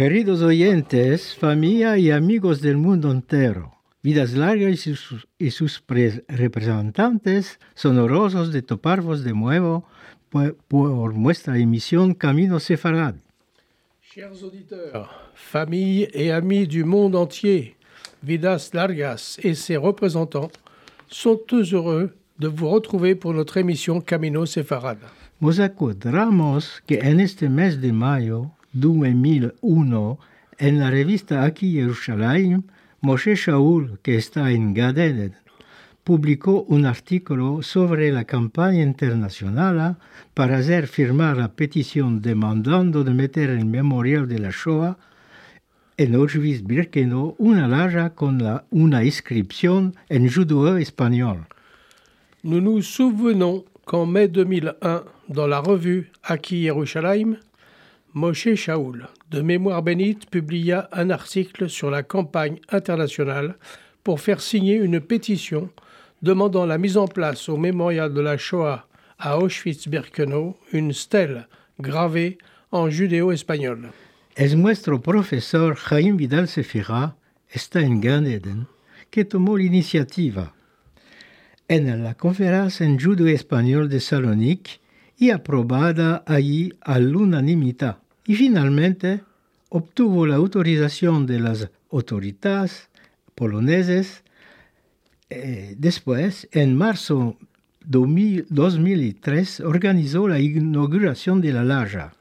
Queridos oyentes, familia y amigos del mundo entero, Vidas Largas y sus, y sus representantes sonorosos de toparvos de nuevo por, por nuestra émission Camino Sefarad. Chers auditeurs, familles et amis du monde entier, Vidas Largas et ses représentants sont heureux de vous retrouver pour notre émission Camino Sefarad. Nos acordamos que en este mes de mayo 2001, en la revista Aquí Jerusalén, Moshe Shaul, que está en Gadeden, publicó un artículo sobre la campaña internacional para hacer firmar la petición demandando de meter el memorial de la Shoah en Auschwitz-Birkenau una larga con la, una inscripción en judeo espagnol. Nous nous souvenons qu'en mai 2001, dans la revue Aki Yerushalayim, Moshe Shaoul, de Mémoire bénite, publia un article sur la campagne internationale pour faire signer une pétition demandant la mise en place au mémorial de la Shoah à Auschwitz-Birkenau une stèle gravée en judéo-espagnol. Es nuestro profesor Jaime Vidal Sefira está en Gan Eden que tomó la iniciativa en la conferencia en judo español de Salonique y aprobada allí a l'unanimidad. Y finalmente obtuvo la autorización de las autoridades poloneses. Eh, después, en marzo 2003, organizó la inauguración de la Laja.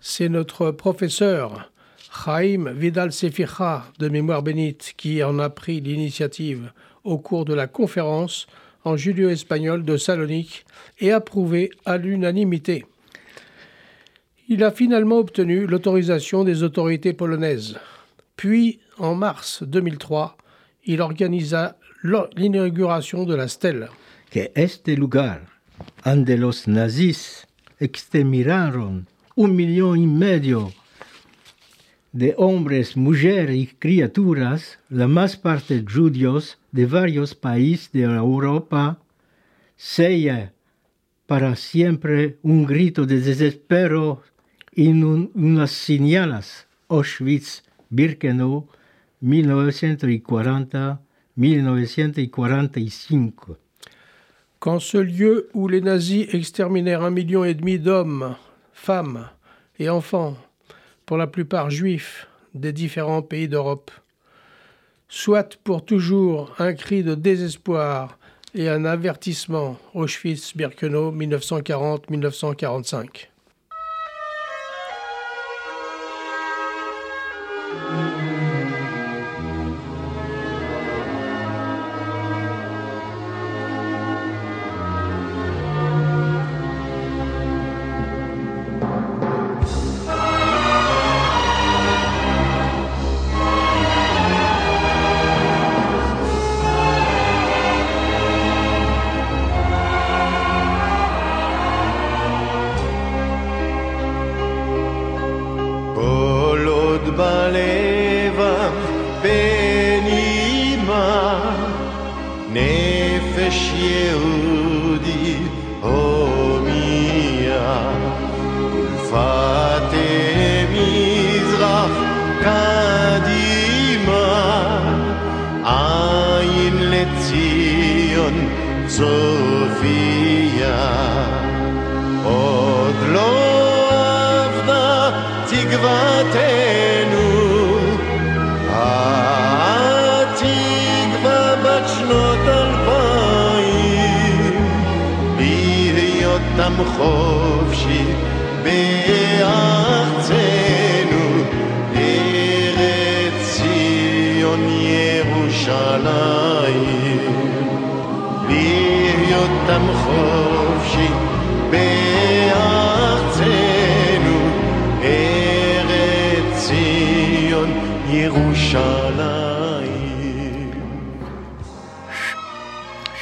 C'est notre professeur Chaim Vidal Sefira de Mémoire bénite qui en a pris l'initiative au cours de la conférence en judéo-espagnol de Salonique et approuvé à l'unanimité. Il a finalement obtenu l'autorisation des autorités polonaises. Puis, en mars 2003, il organisa l'inauguration de la stèle. Que este lugar, donde los nazis exterminaron un millón y medio de hombres, mujeres y criaturas, la más parte judíos de varios países de Europa, sea para siempre un grito de desespero y un, unas señalas Auschwitz, Birkenau, 1940-1945. Quand ce lieu où les nazis exterminèrent un million et demi d'hommes, femmes et enfants, pour la plupart juifs des différents pays d'Europe, soit pour toujours un cri de désespoir et un avertissement Auschwitz-Birkenau 1940-1945. thank you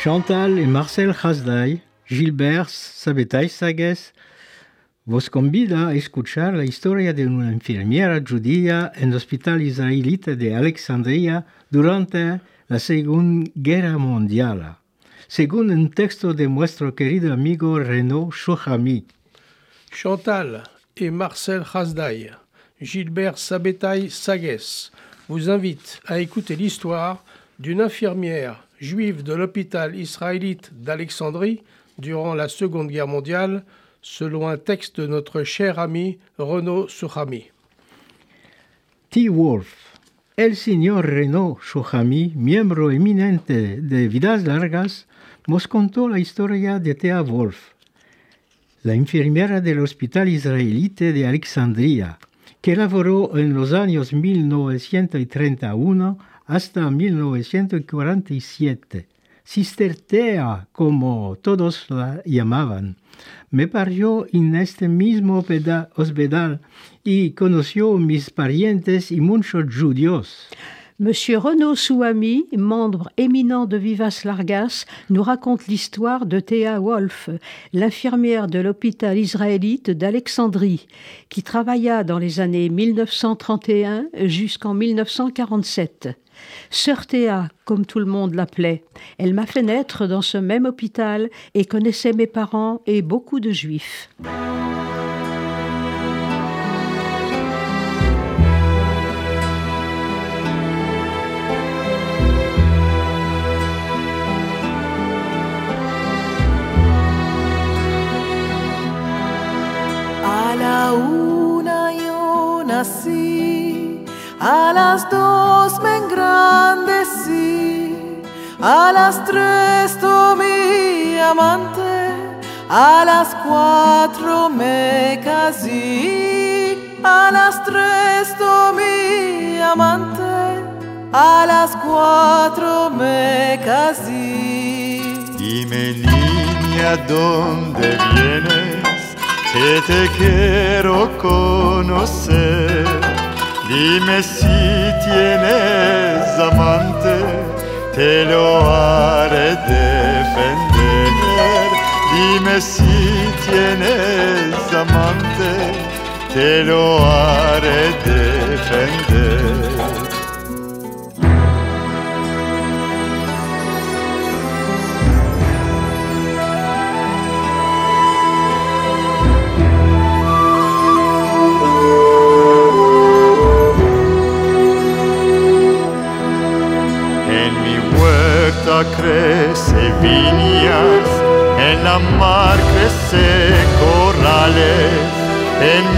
Chantal et Marcel Khazdaï Gilbert Sabetais vos convida a escuchar la historia de una enfermera judía en el hospital israelita de Alexandria durante la Segunda Guerra Mundial, según un texto de nuestro querido amigo Renaud Chouhami. Chantal et Marcel Khazdaï Gilbert Sabetaille Sagues, vous invite à écouter l'histoire d'une infirmière juive de l'hôpital israélite d'Alexandrie durant la Seconde Guerre mondiale, selon un texte de notre cher ami Renaud Souhami. T. Wolf. El señor Renaud Chouhami, miembro eminente de Vidas Largas, nos contó la historia de Thea Wolf, la enfermera del Hospital Israelite de Alexandria, que laboró en los años 1931 hasta 1947. Sister Thea, como todos la llamaban, me parió en este mismo hospital y conoció mis parientes y muchos judíos. Monsieur Renaud Souhami, membre éminent de Vivas Largas, nous raconte l'histoire de Théa Wolf, l'infirmière de l'hôpital israélite d'Alexandrie, qui travailla dans les années 1931 jusqu'en 1947. Sœur Théa, comme tout le monde l'appelait, elle m'a fait naître dans ce même hôpital et connaissait mes parents et beaucoup de juifs. Engrandecí, a las tres tomé amante, a las cuatro me casé, a las tres tomé amante, a las cuatro me casé. Dime niña, ¿dónde vienes? Que te quiero conocer. Limesi tiene zamante Te lo haré defender Limesi tiene zamante Te lo haré defender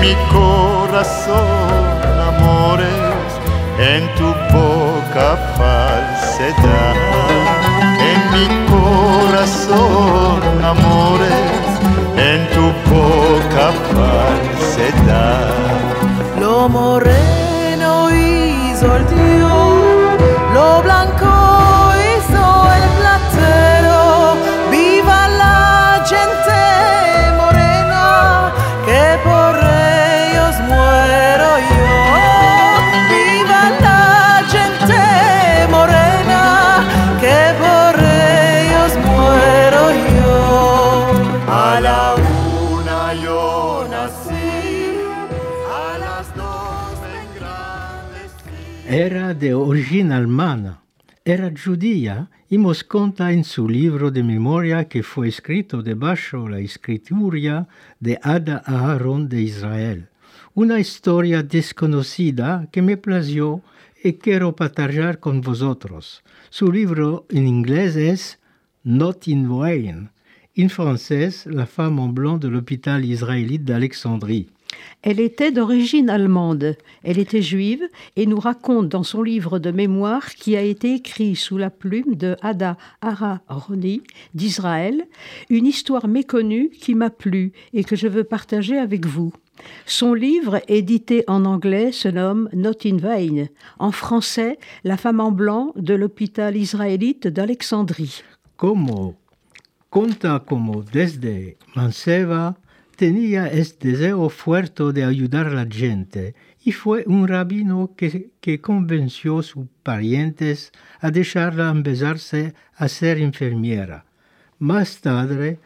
mi corazón amores, en tu boca falsedad. En mi corazón amores, en tu boca falsedad. Lo moreno hizo el Dios, Era judía y nos cuenta en su libro de memoria que fue escrito debajo la escritura de Ada Aharon de Israel. Una historia desconocida que me plació y quiero partager con vosotros. Su libro en inglés es Not in Vain. En français, La femme en blanc de l'hôpital israélite d'Alexandrie. Elle était d'origine allemande. Elle était juive et nous raconte dans son livre de mémoire qui a été écrit sous la plume de Ada Aharoni d'Israël une histoire méconnue qui m'a plu et que je veux partager avec vous. Son livre, édité en anglais, se nomme Not in Vain. En français, La femme en blanc de l'hôpital israélite d'Alexandrie. como conta desde manceba tenía este deseo fuerte de ayudar a la gente y fue un rabino que, convenció a sus parientes a dejarla empezarse a ser enfermera. Más tarde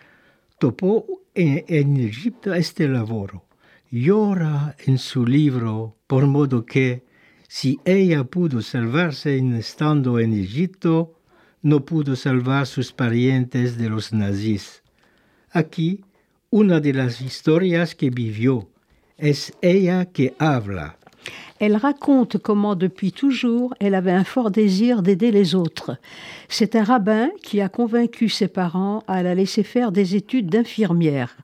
topó en, Egipto este laboro. Llora en su libro por modo que si ella pudo salvarse en estando en Egipto, no pudo salvar sus parientes de los nazis. Aquí, una de las historias que vivió, es ella que habla. Elle raconte comment depuis toujours elle avait un fort désir d'aider les autres. C'est un rabbin qui a convaincu ses parents à la laisser faire des études d'infirmière.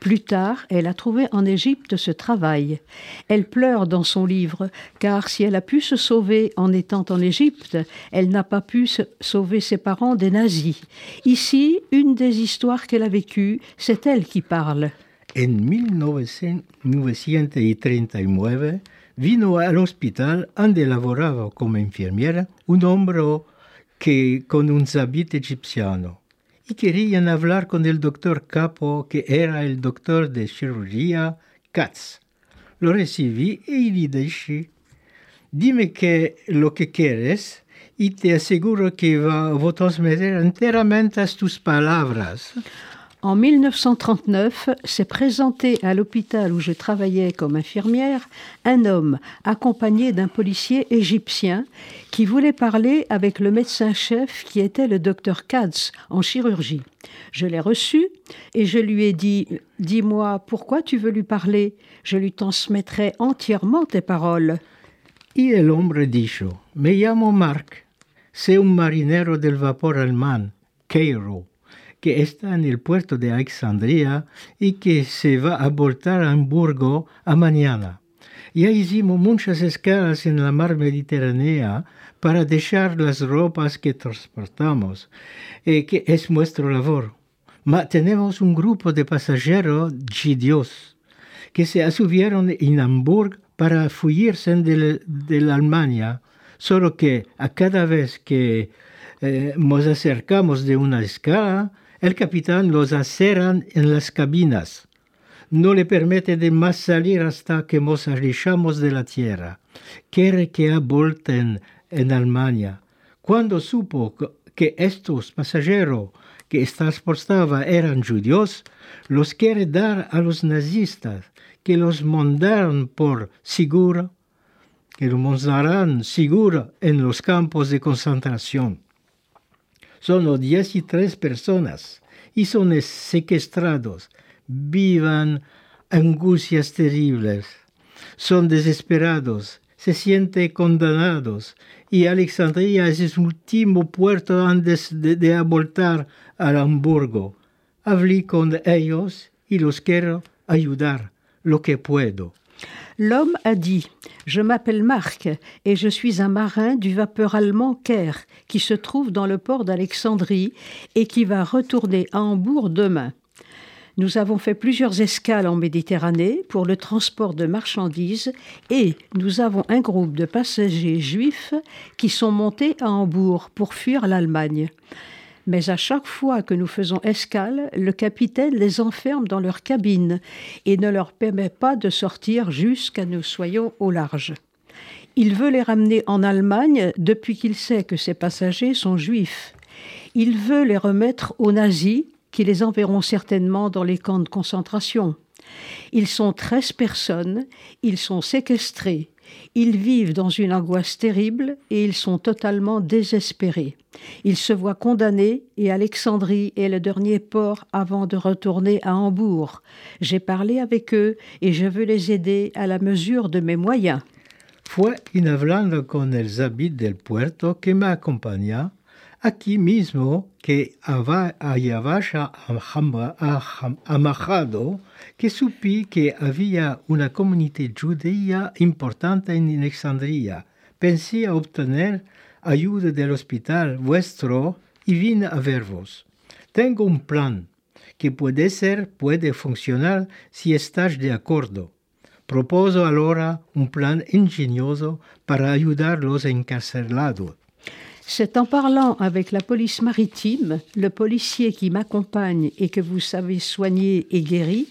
Plus tard, elle a trouvé en Égypte ce travail. Elle pleure dans son livre, car si elle a pu se sauver en étant en Égypte, elle n'a pas pu sauver ses parents des nazis. Ici, une des histoires qu'elle a vécues, c'est elle qui parle. En 1939 vino al hospital donde lavorava come infermiera un hombre que con un habit egipciano y querían hablar con el doctor capo que era el doctor de cirugía Katz. Lo recibí y le dije, dime que lo que quieres y te aseguro que va a transmitir enteramente tus palabras. En 1939, s'est présenté à l'hôpital où je travaillais comme infirmière un homme accompagné d'un policier égyptien qui voulait parler avec le médecin-chef qui était le docteur Katz en chirurgie. Je l'ai reçu et je lui ai dit Dis-moi, pourquoi tu veux lui parler? Je lui transmettrai entièrement tes paroles. Y el hombre dijo Me llamo Mark, c'est un marinero del vapor alemán, Cairo. Que está en el puerto de Alexandria y que se va a voltar a Hamburgo a mañana. Ya hicimos muchas escalas en la mar Mediterránea para dejar las ropas que transportamos, eh, que es nuestra labor. Ma tenemos un grupo de pasajeros gidios que se subieron en Hamburgo para fuirse de, de la Alemania, solo que a cada vez que eh, nos acercamos de una escala, el capitán los acerran en las cabinas. No le permite de más salir hasta que nos alejamos de la tierra. Quiere que abolten en Alemania. Cuando supo que estos pasajeros que transportaba eran judíos, los quiere dar a los nazistas, que los mandaron por seguro, que los mandarán seguro en los campos de concentración. Son 13 personas y son sequestrados. Vivan angustias terribles. Son desesperados, se sienten condenados y Alexandria es el último puerto antes de, de abortar al Hamburgo. Hablé con ellos y los quiero ayudar lo que puedo. L'homme a dit Je m'appelle Marc et je suis un marin du vapeur allemand Caire qui se trouve dans le port d'Alexandrie et qui va retourner à Hambourg demain. Nous avons fait plusieurs escales en Méditerranée pour le transport de marchandises et nous avons un groupe de passagers juifs qui sont montés à Hambourg pour fuir l'Allemagne. Mais à chaque fois que nous faisons escale, le capitaine les enferme dans leur cabine et ne leur permet pas de sortir jusqu'à nous soyons au large. Il veut les ramener en Allemagne depuis qu'il sait que ces passagers sont juifs. Il veut les remettre aux nazis qui les enverront certainement dans les camps de concentration. Ils sont 13 personnes, ils sont séquestrés, ils vivent dans une angoisse terrible et ils sont totalement désespérés. Ils se voient condamnés et Alexandrie est le dernier port avant de retourner à Hambourg. J'ai parlé avec eux et je veux les aider à la mesure de mes moyens. Fue con el del puerto que me aquí mismo que había amajado que supi que había una comunidad judía importante en Alexandria. Pensé a obtener ayuda del hospital vuestro y vine a veros. Tengo un plan que puede ser, puede funcionar si estás de acuerdo. Proposo ahora un plan ingenioso para ayudar a los encarcelados. C'est en parlant avec la police maritime, le policier qui m'accompagne et que vous savez soigner et guéri,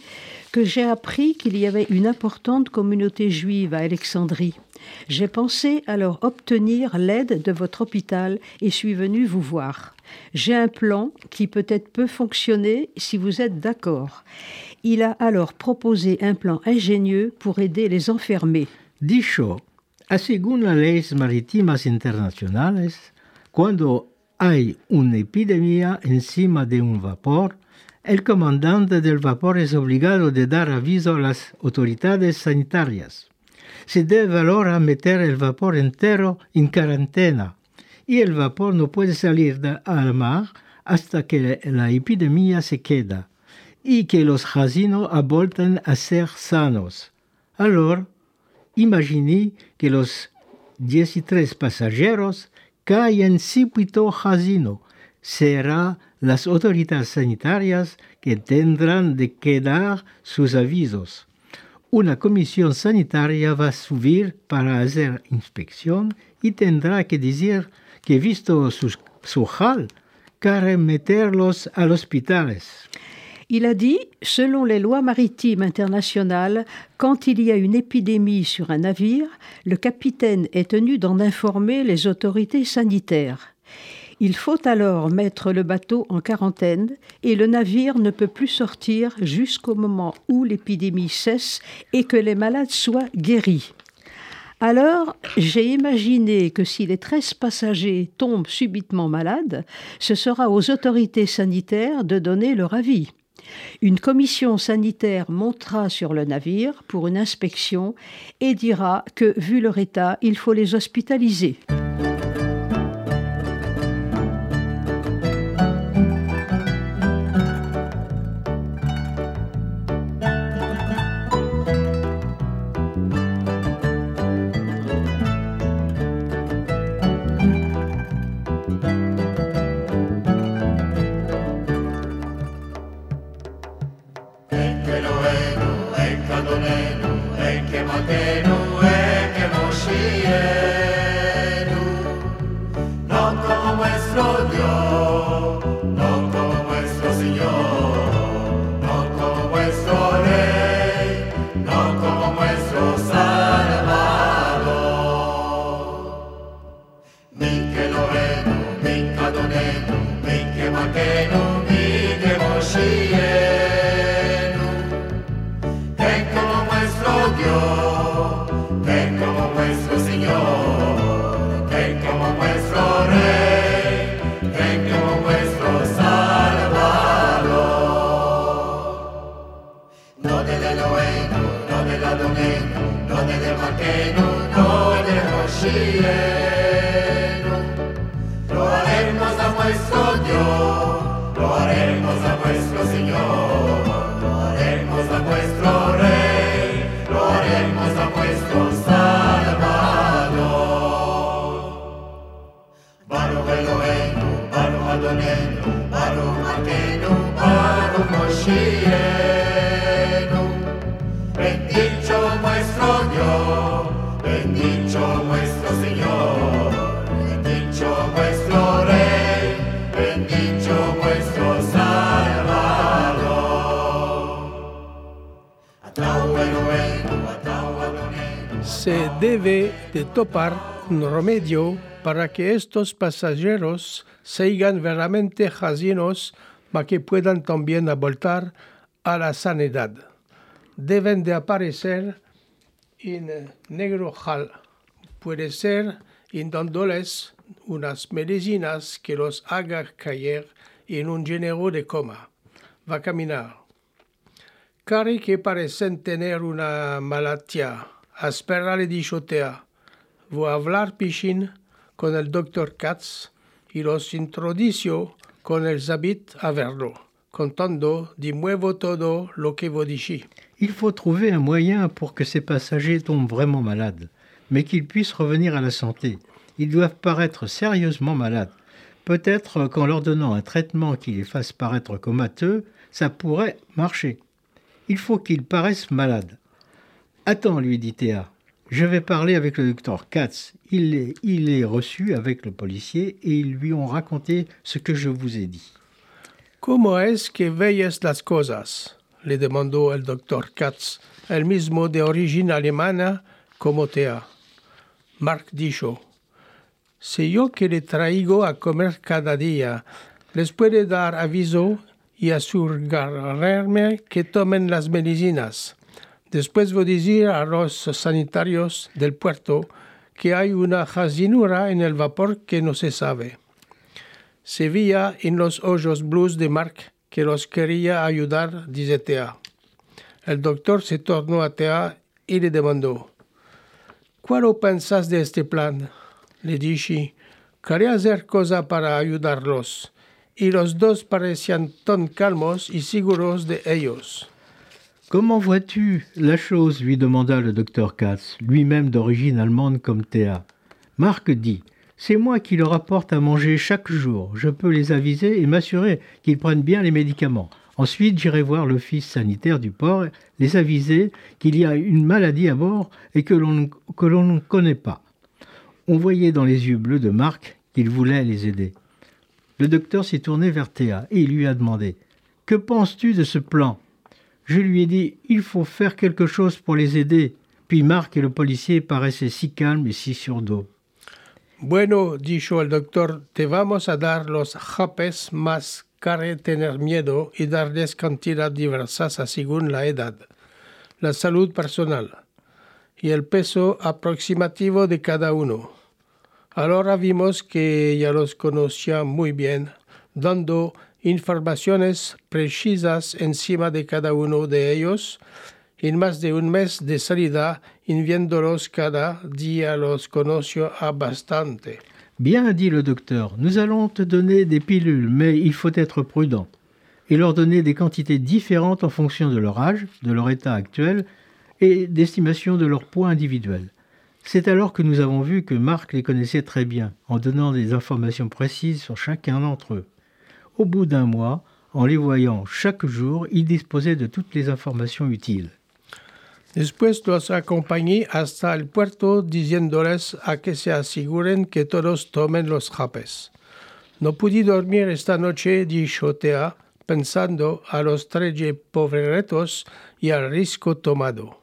que j'ai appris qu'il y avait une importante communauté juive à Alexandrie. J'ai pensé alors obtenir l'aide de votre hôpital et suis venu vous voir. J'ai un plan qui peut-être peut fonctionner si vous êtes d'accord. Il a alors proposé un plan ingénieux pour aider les enfermés. Dicho, según las leyes marítimas internacionales, cuando hay una epidemia encima de un vapor, el comandante del vapor es obligado de dar aviso a las autoridades sanitarias. Se debe ahora meter el vapor entero en cuarentena y el vapor no puede salir al mar hasta que la epidemia se queda y que los casinos vuelven a ser sanos. Alors, imaginez que los 13 pasajeros caen sípito casino. Será las autoridades sanitarias que tendrán de quedar sus avisos. Una comisión sanitaria va a subir para hacer inspección y tendrá que decir que visto su, su quiere meterlos a los hospitales. Il a dit, selon les lois maritimes internationales, quand il y a une épidémie sur un navire, le capitaine est tenu d'en informer les autorités sanitaires. Il faut alors mettre le bateau en quarantaine et le navire ne peut plus sortir jusqu'au moment où l'épidémie cesse et que les malades soient guéris. Alors, j'ai imaginé que si les 13 passagers tombent subitement malades, ce sera aux autorités sanitaires de donner leur avis. Une commission sanitaire montera sur le navire pour une inspection et dira que, vu leur état, il faut les hospitaliser. אתה אדוננו, אין כמתנו, אין כמושיענו. Non como es lo Dios. Se debe de topar un remedio para que estos pasajeros sigan verdaderamente jazienos para que puedan también voltar a la sanidad. Deben de aparecer en negro jal. Puede ser dándoles unas medicinas que los haga caer en un género de coma. Va a caminar. Cari que parecen tener una malattia Piscin con el doctor Katz y los con el zabit a verlo, contando de nuevo todo lo que vous dichi. Il faut trouver un moyen pour que ces passagers tombent vraiment malades, mais qu'ils puissent revenir à la santé. Ils doivent paraître sérieusement malades. Peut-être qu'en leur donnant un traitement qui les fasse paraître comateux, ça pourrait marcher. Il faut qu'ils paraissent malades. Attends, lui dit Théa. Je vais parler avec le docteur Katz. Il est, il est reçu avec le policier et ils lui ont raconté ce que je vous ai dit. ¿Cómo es que veis las cosas? le demandó el doctor Katz, el mismo de origen alemana como Thea. Mark dijo, si yo que le traigo a comer cada día, les puede dar aviso y asegurarme que tomen las medicinas. Después voy a decir a los sanitarios del puerto que hay una jazinura en el vapor que no se sabe. Se veía en los ojos blues de Mark que los quería ayudar, dice Thea. El doctor se tornó a Thea y le demandó, ¿Cuál pensas de este plan? Le dije, quería hacer cosa para ayudarlos. Y los dos parecían tan calmos y seguros de ellos. Comment vois-tu la chose lui demanda le docteur Katz, lui-même d'origine allemande comme Théa. Marc dit C'est moi qui leur apporte à manger chaque jour. Je peux les aviser et m'assurer qu'ils prennent bien les médicaments. Ensuite, j'irai voir l'office sanitaire du port, les aviser qu'il y a une maladie à bord et que l'on ne connaît pas. On voyait dans les yeux bleus de Marc qu'il voulait les aider. Le docteur s'est tourné vers Théa et il lui a demandé Que penses-tu de ce plan? Je lui ai dit Il faut faire quelque chose pour les aider. Puis Marc et le policier paraissaient si calmes et si sur dos. Bueno, dijo el doctor, te vamos a dar los japes más care tener miedo y darles cantidad diversas según la edad, la salud personal y el peso aproximativo de cada uno. Ahora vimos que ya los conocía muy bien, dando informaciones precisas encima de cada uno de ellos. En más de un mes de salida, viéndolos cada día los conoció bastante. Bien, dit le docteur, nous allons te donner des pilules, mais il faut être prudent et leur donner des quantités différentes en fonction de leur âge, de leur état actuel et d'estimation de leur poids individuel. C'est alors que nous avons vu que Marc les connaissait très bien, en donnant des informations précises sur chacun d'entre eux. Au bout d'un mois, en les voyant chaque jour, il disposait de toutes les informations utiles. Después los acompañé hasta el puerto diciéndoles a que se aseguren que todos tomen los japes. No pude dormir esta noche, dijo Tea, pensando a los tres pobreretos y al risco tomado.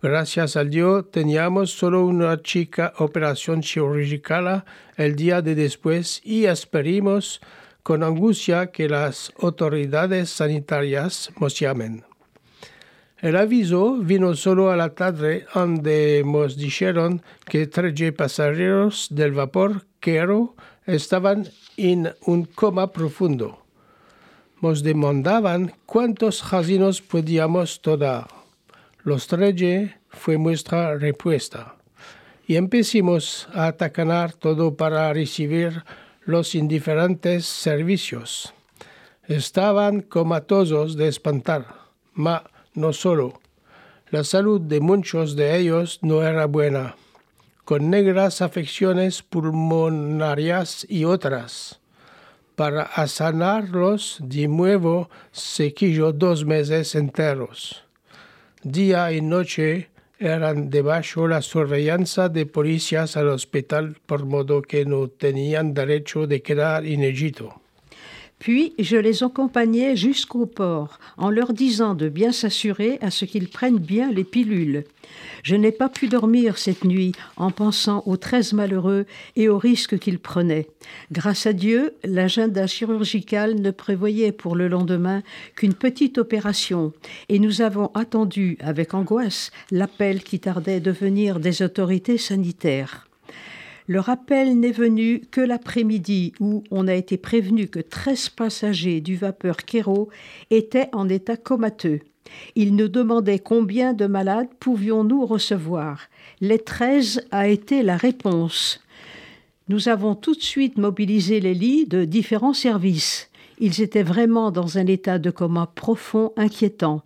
Gracias al Dios teníamos solo una chica operación chirurgical el día de después y esperimos con angustia que las autoridades sanitarias nos llamen. El aviso vino solo a la tarde donde nos dijeron que tres pasajeros del vapor Quero estaban en un coma profundo. Nos demandaban cuántos casinos podíamos tomar. Los tres fue nuestra respuesta. Y empezamos a atacar todo para recibir los indiferentes servicios. Estaban comatosos de espantar, ma no solo. La salud de muchos de ellos no era buena, con negras afecciones pulmonarias y otras. Para sanarlos de nuevo se quilló dos meses enteros. Día y noche eran debajo la surveillance de policías al hospital por modo que no tenían derecho de quedar en Egipto. Puis je les accompagnais jusqu'au port en leur disant de bien s'assurer à ce qu'ils prennent bien les pilules. Je n'ai pas pu dormir cette nuit en pensant aux treize malheureux et aux risques qu'ils prenaient. Grâce à Dieu, l'agenda chirurgical ne prévoyait pour le lendemain qu'une petite opération et nous avons attendu avec angoisse l'appel qui tardait de venir des autorités sanitaires. Le rappel n'est venu que l'après-midi où on a été prévenu que 13 passagers du vapeur Kéro étaient en état comateux. Ils nous demandaient combien de malades pouvions-nous recevoir. Les 13 a été la réponse. Nous avons tout de suite mobilisé les lits de différents services. Ils étaient vraiment dans un état de coma profond, inquiétant.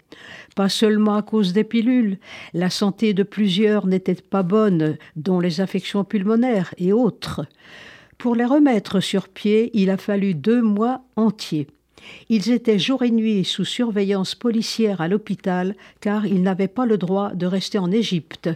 Pas seulement à cause des pilules, la santé de plusieurs n'était pas bonne, dont les affections pulmonaires et autres. Pour les remettre sur pied, il a fallu deux mois entiers. Ils étaient jour et nuit sous surveillance policière à l'hôpital car ils n'avaient pas le droit de rester en Égypte.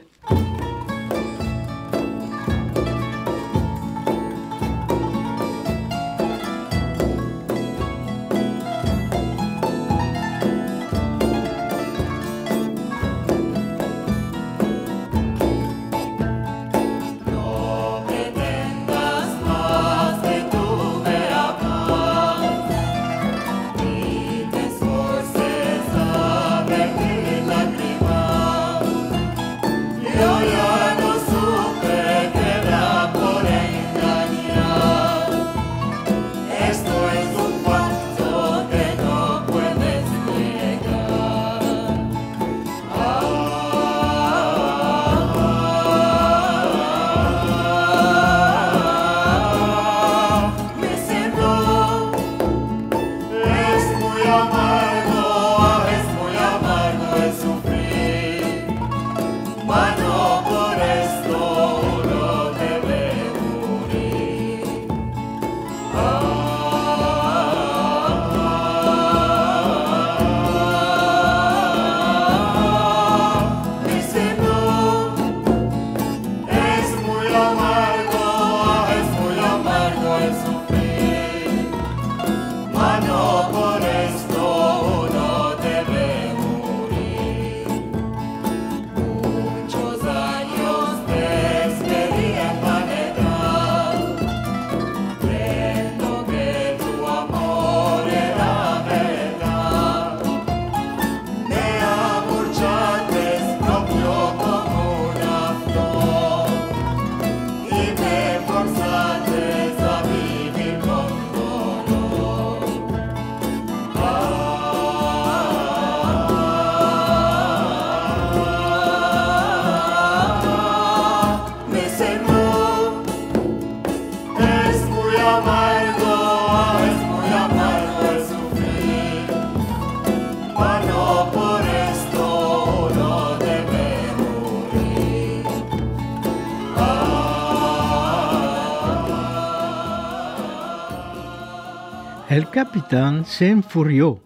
Capitán se enfurió.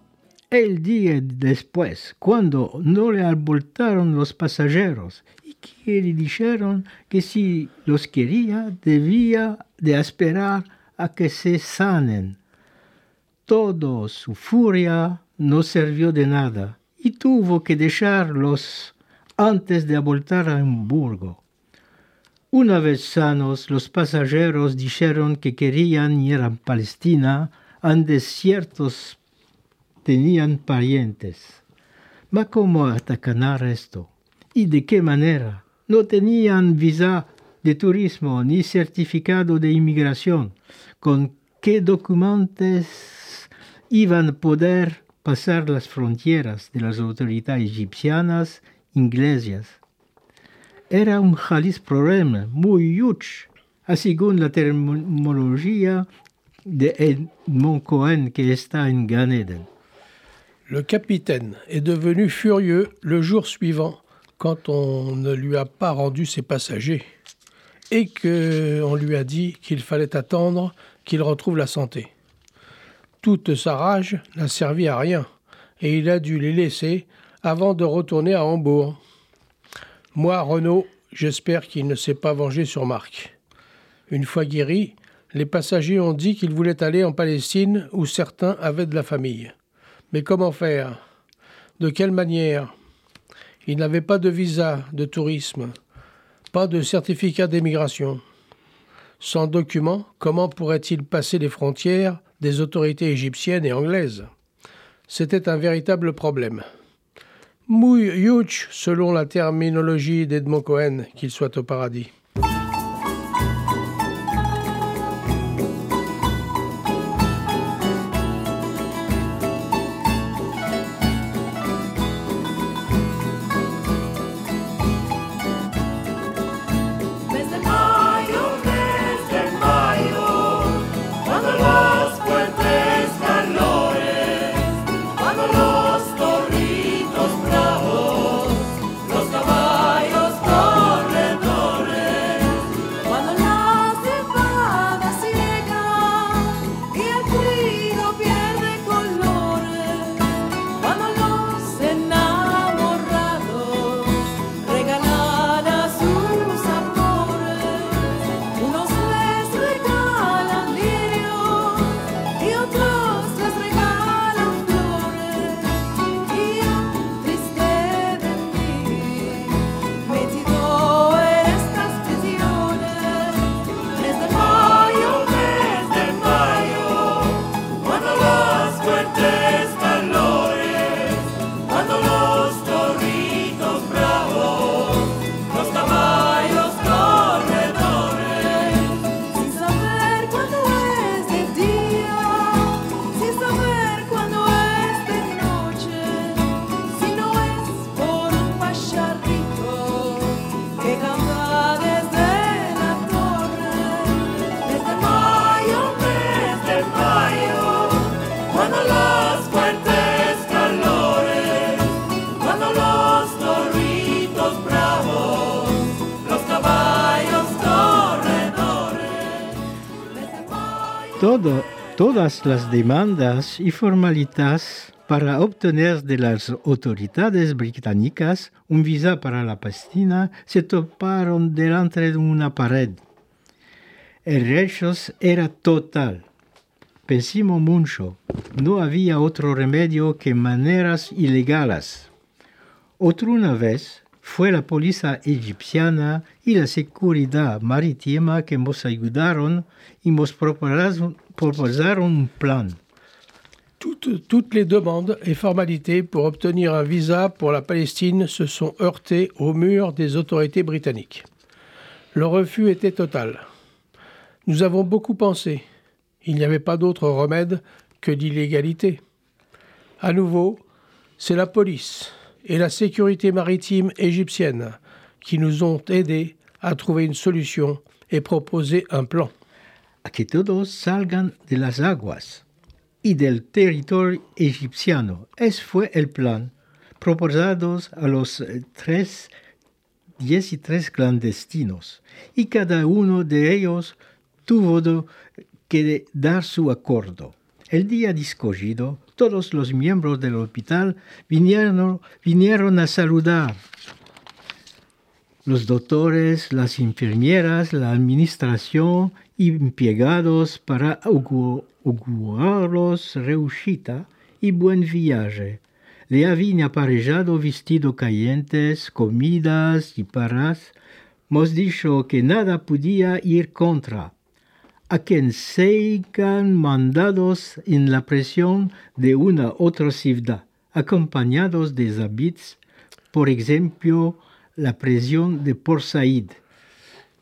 El día después, cuando no le abortaron los pasajeros y que le dijeron que si los quería debía de esperar a que se sanen. Todo su furia no sirvió de nada y tuvo que dejarlos antes de abortar a Hamburgo. Una vez sanos, los pasajeros dijeron que querían ir a Palestina, donde ciertos tenían parientes. ¿Ma cómo atacar esto? ¿Y de qué manera? No tenían visa de turismo ni certificado de inmigración. ¿Con qué documentos iban a poder pasar las fronteras de las autoridades egipcianas inglesas? Era un jalis problema muy huge, según la terminología de Edmond Cohen qui. Le capitaine est devenu furieux le jour suivant quand on ne lui a pas rendu ses passagers et qu'on lui a dit qu'il fallait attendre qu'il retrouve la santé. Toute sa rage n'a servi à rien et il a dû les laisser avant de retourner à Hambourg. Moi, Renaud, j'espère qu'il ne s'est pas vengé sur Marc. Une fois guéri, les passagers ont dit qu'ils voulaient aller en Palestine où certains avaient de la famille. Mais comment faire? De quelle manière? Ils n'avaient pas de visa de tourisme, pas de certificat d'émigration. Sans document, comment pourraient-ils passer les frontières des autorités égyptiennes et anglaises? C'était un véritable problème. Huge, selon la terminologie d'Edmond Cohen, qu'il soit au paradis. Las demandas y formalitas para obtener de las autoridades británicas un visa para la Palestina se toparon delante de una pared. El rechazo era total. Pensamos mucho. No había otro remedio que maneras ilegales. Otra vez fue la policía egipciana y la seguridad marítima que nos ayudaron y nos proposaron un plan. Toutes, toutes les demandes et formalités pour obtenir un visa pour la Palestine se sont heurtées au mur des autorités britanniques. Le refus était total. Nous avons beaucoup pensé. Il n'y avait pas d'autre remède que l'illégalité. À nouveau, c'est la police et la sécurité maritime égyptienne qui nous ont aidés à trouver une solution et proposer un plan. a que todos salgan de las aguas y del territorio egipciano. Ese fue el plan proposado a los eh, tres, 13 clandestinos y cada uno de ellos tuvo que dar su acuerdo. El día escogido, todos los miembros del hospital vinieron, vinieron a saludar. Los doctores, las enfermeras, la administración y empleados para augu- augurarlos reushita y buen viaje. Le habían aparejado vestidos calientes, comidas y paras. Hemos dicho que nada podía ir contra a quien sean mandados en la presión de una otra ciudad, acompañados de habits, por ejemplo, la prisión de Port Saïd.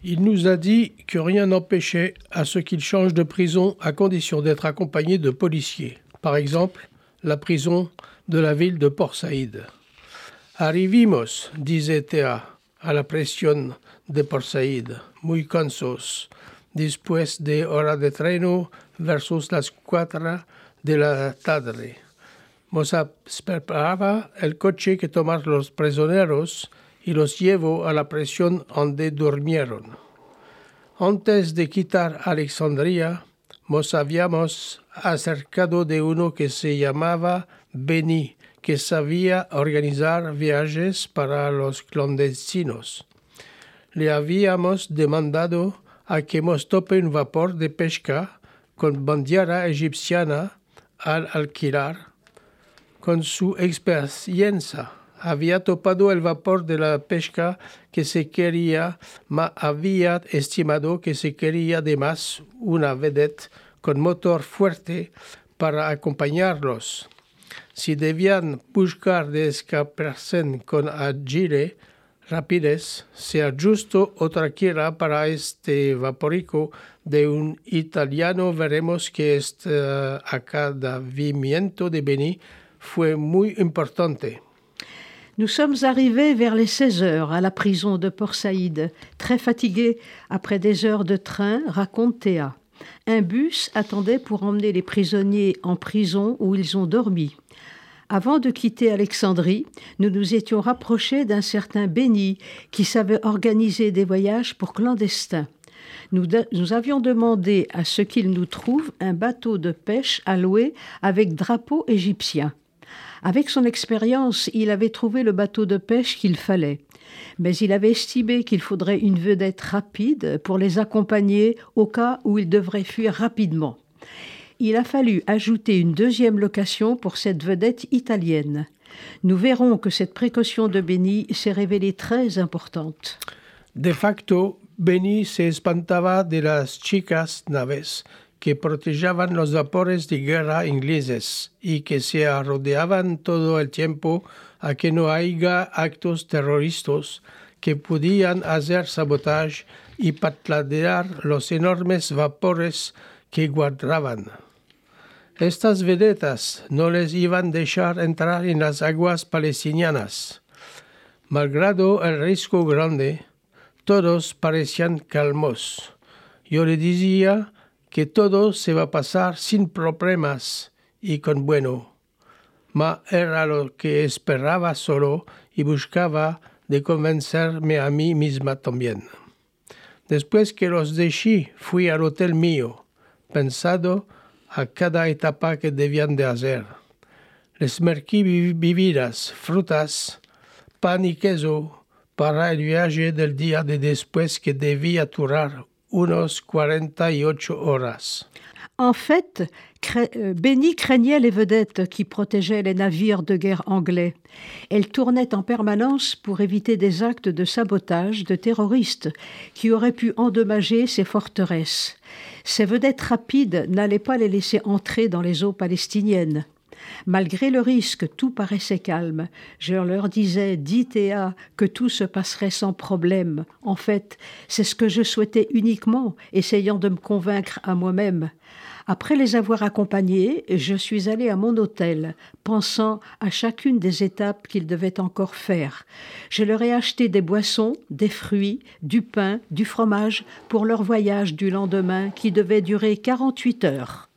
Il nous a dit que rien n'empêchait à ce qu'il change de prison à condition d'être accompagné de policiers. Par exemple, la prison de la ville de Port Saïd. Arrivimos, disait Théa, a la prisión de Port Saïd, muy cansos, después de hora de treno versus las cuatro de la tarde. Nos esperaba el coche que tomar los prisioneros y los llevó a la prisión donde durmieron. Antes de quitar Alexandria, nos habíamos acercado de uno que se llamaba Beni, que sabía organizar viajes para los clandestinos. Le habíamos demandado a que nos tope un vapor de pesca con bandera egipciana al alquilar. Con su experiencia había topado el vapor de la pesca que se quería, ma había estimado que se quería además una vedette con motor fuerte para acompañarlos. Si debían buscar de escaparse con agile, rapidez, sea justo otra quiera para este vaporico de un italiano, veremos que este eh, acadavimiento de Beni fue muy importante. Nous sommes arrivés vers les 16 heures à la prison de Port Saïd, très fatigués après des heures de train, raconte Théa. Un bus attendait pour emmener les prisonniers en prison où ils ont dormi. Avant de quitter Alexandrie, nous nous étions rapprochés d'un certain Béni qui savait organiser des voyages pour clandestins. Nous, avions demandé à ce qu'il nous trouve un bateau de pêche à louer avec drapeau égyptien. Avec son expérience, il avait trouvé le bateau de pêche qu'il fallait. Mais il avait estimé qu'il faudrait une vedette rapide pour les accompagner au cas où ils devraient fuir rapidement. Il a fallu ajouter une deuxième location pour cette vedette italienne. Nous verrons que cette précaution de Béni s'est révélée très importante. De facto, Beni se espantaba de las chicas naves que protejaban los vapores de guerra ingleses y que se rodeaban todo el tiempo a que no haya actos terroristas que podían hacer sabotaje y patladear los enormes vapores que guardaban. Estas vedetas no les iban a dejar entrar en las aguas palestinianas. Malgrado el riesgo grande, todos parecían calmos. Yo le decía que todo se va a pasar sin problemas y con bueno. Ma era lo que esperaba solo y buscaba de convencerme a mí misma también. Después que los dejé, fui al hotel mío, pensado a cada etapa que debían de hacer. Les marqué bi- bebidas, frutas, pan y queso para el viaje del día de después que debía durar unos 48 horas. En fait, euh, Béni craignait les vedettes qui protégeaient les navires de guerre anglais. Elle tournait en permanence pour éviter des actes de sabotage de terroristes qui auraient pu endommager ces forteresses. Ces vedettes rapides n'allaient pas les laisser entrer dans les eaux palestiniennes. Malgré le risque, tout paraissait calme. Je leur disais, dit Théa, que tout se passerait sans problème. En fait, c'est ce que je souhaitais uniquement, essayant de me convaincre à moi-même. Après les avoir accompagnés, je suis allée à mon hôtel, pensant à chacune des étapes qu'ils devaient encore faire. Je leur ai acheté des boissons, des fruits, du pain, du fromage pour leur voyage du lendemain qui devait durer 48 heures.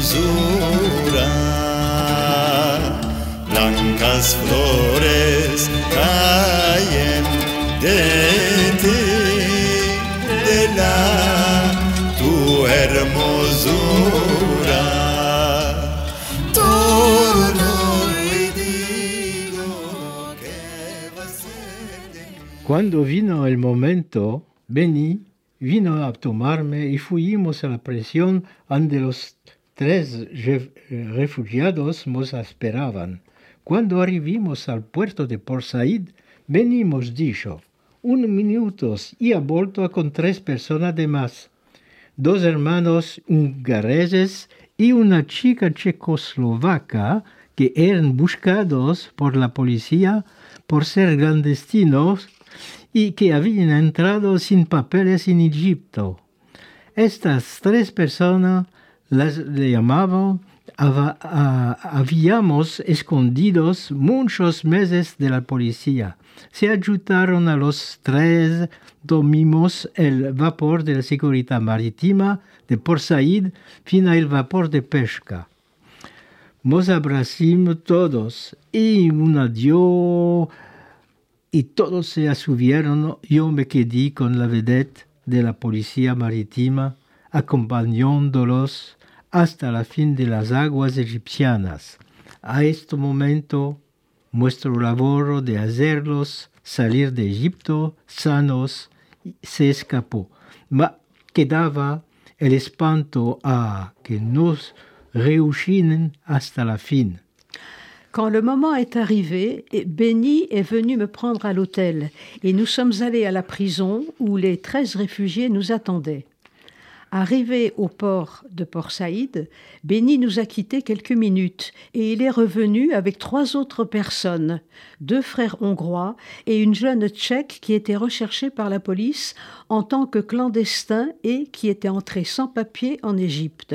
Hermosura. Blancas flores caen de ti, de la tu hermosura. Cuando vino el momento, Beni vino a tomarme y fuimos a la prisión donde los tres re- refugiados nos esperaban. Cuando arribimos al puerto de Port Said, venimos dicho, un minuto y ha vuelto con tres personas de más. Dos hermanos hungareses y una chica checoslovaca que eran buscados por la policía por ser clandestinos y que habían entrado sin papeles en Egipto. Estas tres personas las le llamaban habíamos escondidos muchos meses de la policía. Se ayudaron a los tres, domimos el vapor de la seguridad marítima de Port Said fin al vapor de pesca. Nos abrazamos todos y un adiós y todos se subieron. Yo me quedé con la vedette de la policía marítima, acompañándolos hasta la fin de las aguas egipcianas. A este momento, nuestro labor de hacerlos salir de Egipto sanos se escapó. Ma quedaba el espanto a que nos reúchinen hasta la fin. Quand le moment est arrivé, Benny est venu me prendre à l'hôtel et nous sommes allés à la prison où les 13 réfugiés nous attendaient. Arrivé au port de Port Saïd, Benny nous a quittés quelques minutes et il est revenu avec trois autres personnes, deux frères hongrois et une jeune tchèque qui était recherchée par la police en tant que clandestin et qui était entré sans papier en Égypte.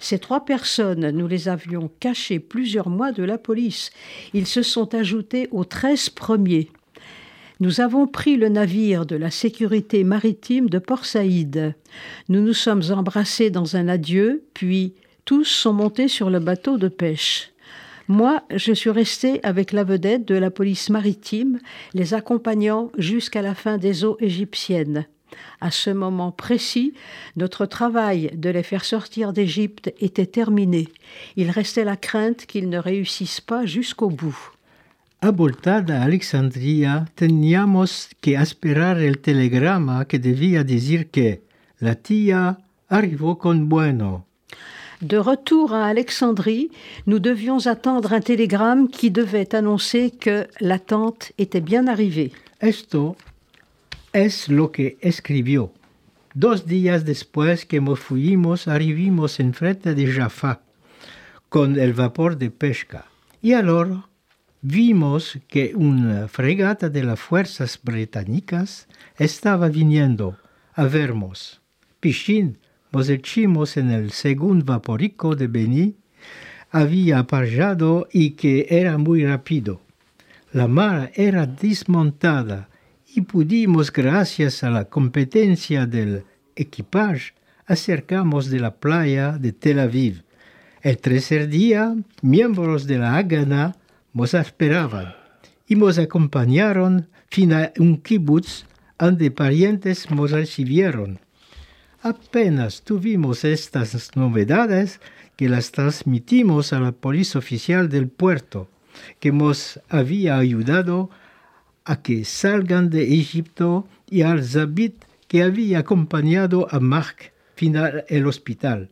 Ces trois personnes, nous les avions cachées plusieurs mois de la police. Ils se sont ajoutés aux treize premiers. Nous avons pris le navire de la sécurité maritime de Port Saïd. Nous nous sommes embrassés dans un adieu, puis tous sont montés sur le bateau de pêche. Moi, je suis resté avec la vedette de la police maritime, les accompagnant jusqu'à la fin des eaux égyptiennes. À ce moment précis, notre travail de les faire sortir d'Égypte était terminé. Il restait la crainte qu'ils ne réussissent pas jusqu'au bout. A voltada a Alexandria teníamos que esperar el telegrama que debía decir que la tía arrivó con bueno. De retour à Alexandrie, nous devions attendre un télégramme qui devait annoncer que la tante était bien arrivée. Esto es lo que escribió. Dos días después que nos fuimos, arribimos enfrente de Jaffa con el vapor de pesca. Y ahora vimos que una fregata de las fuerzas británicas estaba viniendo a vernos. Pichín, nos echamos en el segundo vaporico de Beni, había aparejado y que era muy rápido. La mar era desmontada y pudimos, gracias a la competencia del equipaje, acercamos de la playa de Tel Aviv. El tercer día, miembros de la Hagana nos esperaban y nos acompañaron fin a un kibutz donde parientes nos recibieron. Apenas tuvimos estas novedades que las transmitimos a la policía oficial del puerto, que nos había ayudado a que salgan de Egipto y al Zabit que había acompañado a Mark final el hospital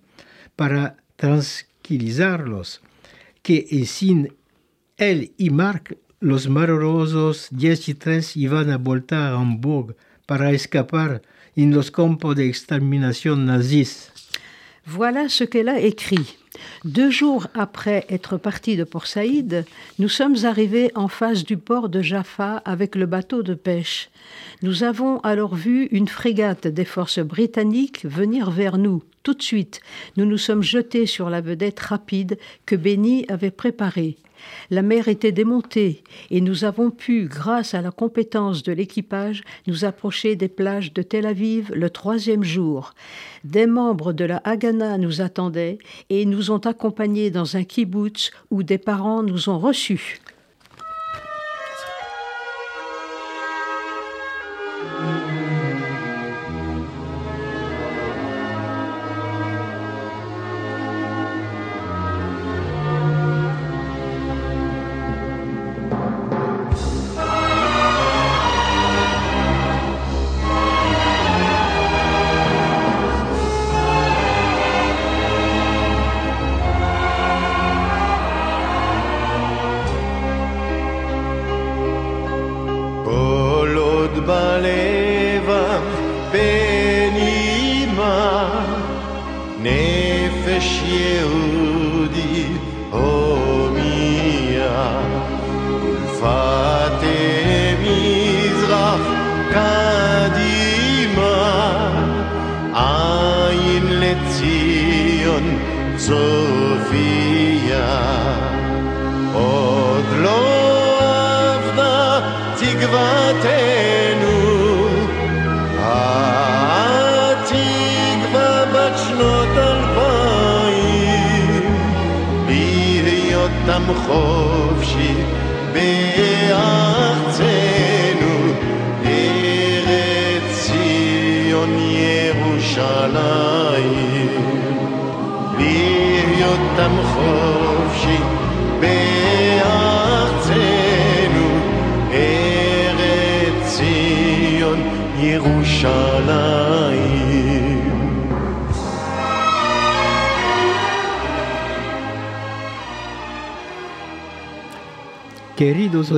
para tranquilizarlos, que eh, sin él y Mark los malorosos 10 y 3 iban a voltar a Hamburg para escapar en los campos de exterminación nazis. Voilà ce qu'elle a écrit. Deux jours après être partis de Port Saïd, nous sommes arrivés en face du port de Jaffa avec le bateau de pêche. Nous avons alors vu une frégate des forces britanniques venir vers nous. Tout de suite, nous nous sommes jetés sur la vedette rapide que Benny avait préparée. La mer était démontée et nous avons pu, grâce à la compétence de l'équipage, nous approcher des plages de Tel Aviv le troisième jour. Des membres de la Haganah nous attendaient et nous ont accompagnés dans un kibbutz où des parents nous ont reçus. בהיותם חופשי בארצנו, ארץ ציון ירושלים. בהיותם חופשי בארצנו, ארץ ציון ירושלים. Queridos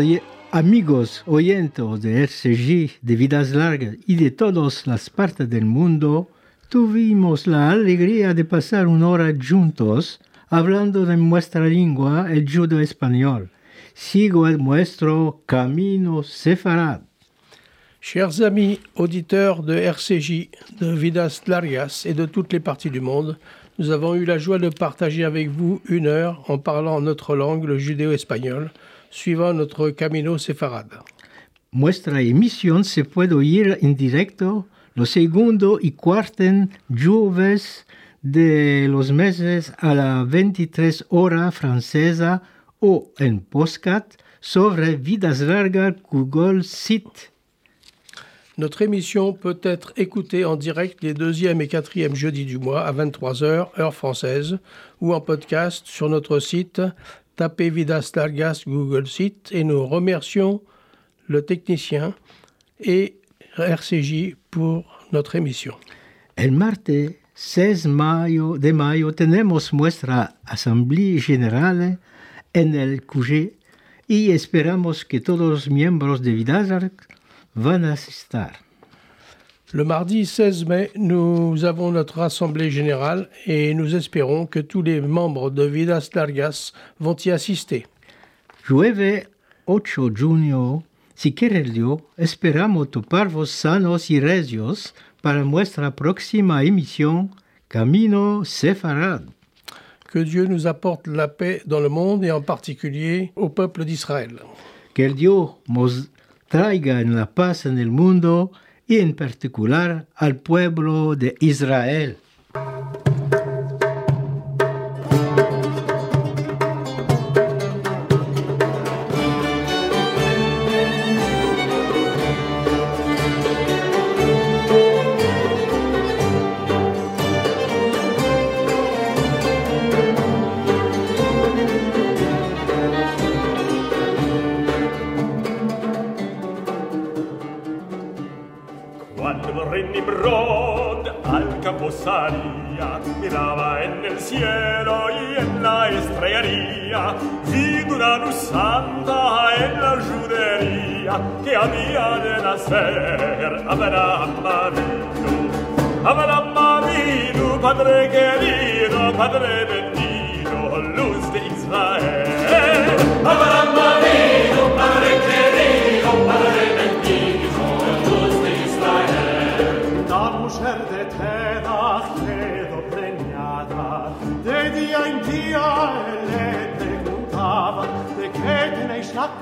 amigos oyentes de RCG, de Vidas Largas y de todas las partes del mundo, tuvimos la alegría de pasar una hora juntos hablando de nuestra lengua, el judo español. Sigo el nuestro camino sefarad. Chers amis auditeurs de RCJ, de Vidas Largas et de toutes les parties du monde, nous avons eu la joie de partager avec vous une heure en parlant notre langue, le judéo-espagnol, suivant notre camino séfarade. Nuestra emisión se puede oír en directo los segundo y cuarto jueves de los meses a la 23 hora francesa o en podcast sobre Vidas Largas Google Site. Notre émission peut être écoutée en direct les deuxième et quatrième jeudis du mois à 23h, heure française, ou en podcast sur notre site. Tapez Vidas Largas Google Site et nous remercions le technicien et RCJ pour notre émission. El martes 6 mayo, de mayo tenemos nuestra Asamblea General en el QG y esperamos que todos los miembros de Vidazark van a asistir. Le mardi 16 mai, nous avons notre assemblée générale et nous espérons que tous les membres de Vidas Largas vont y assister. Jueves 8 junio, si quiere Dios, esperamos toparvos sanos y regios para nuestra próxima emisión Camino Sefarad. Que Dieu nous apporte la paix dans le monde et en particulier au peuple d'Israël. Que Dios nos traiga en la paz en el mundo y en particular al pueblo de Israel. sera che a mia della sera avrà marito avrà padre querido padre bendito luz di Israel. Avrà marito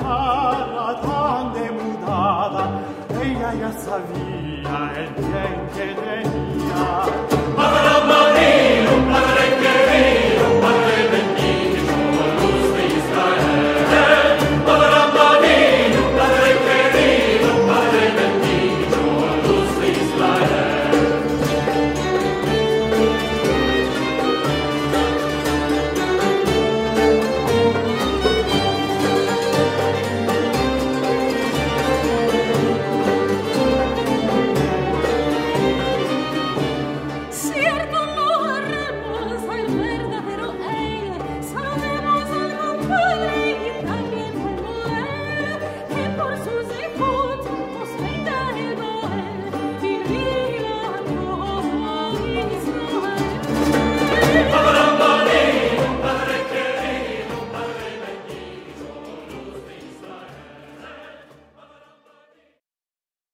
cara tan demudada, ella ya sabía el bien que tenía.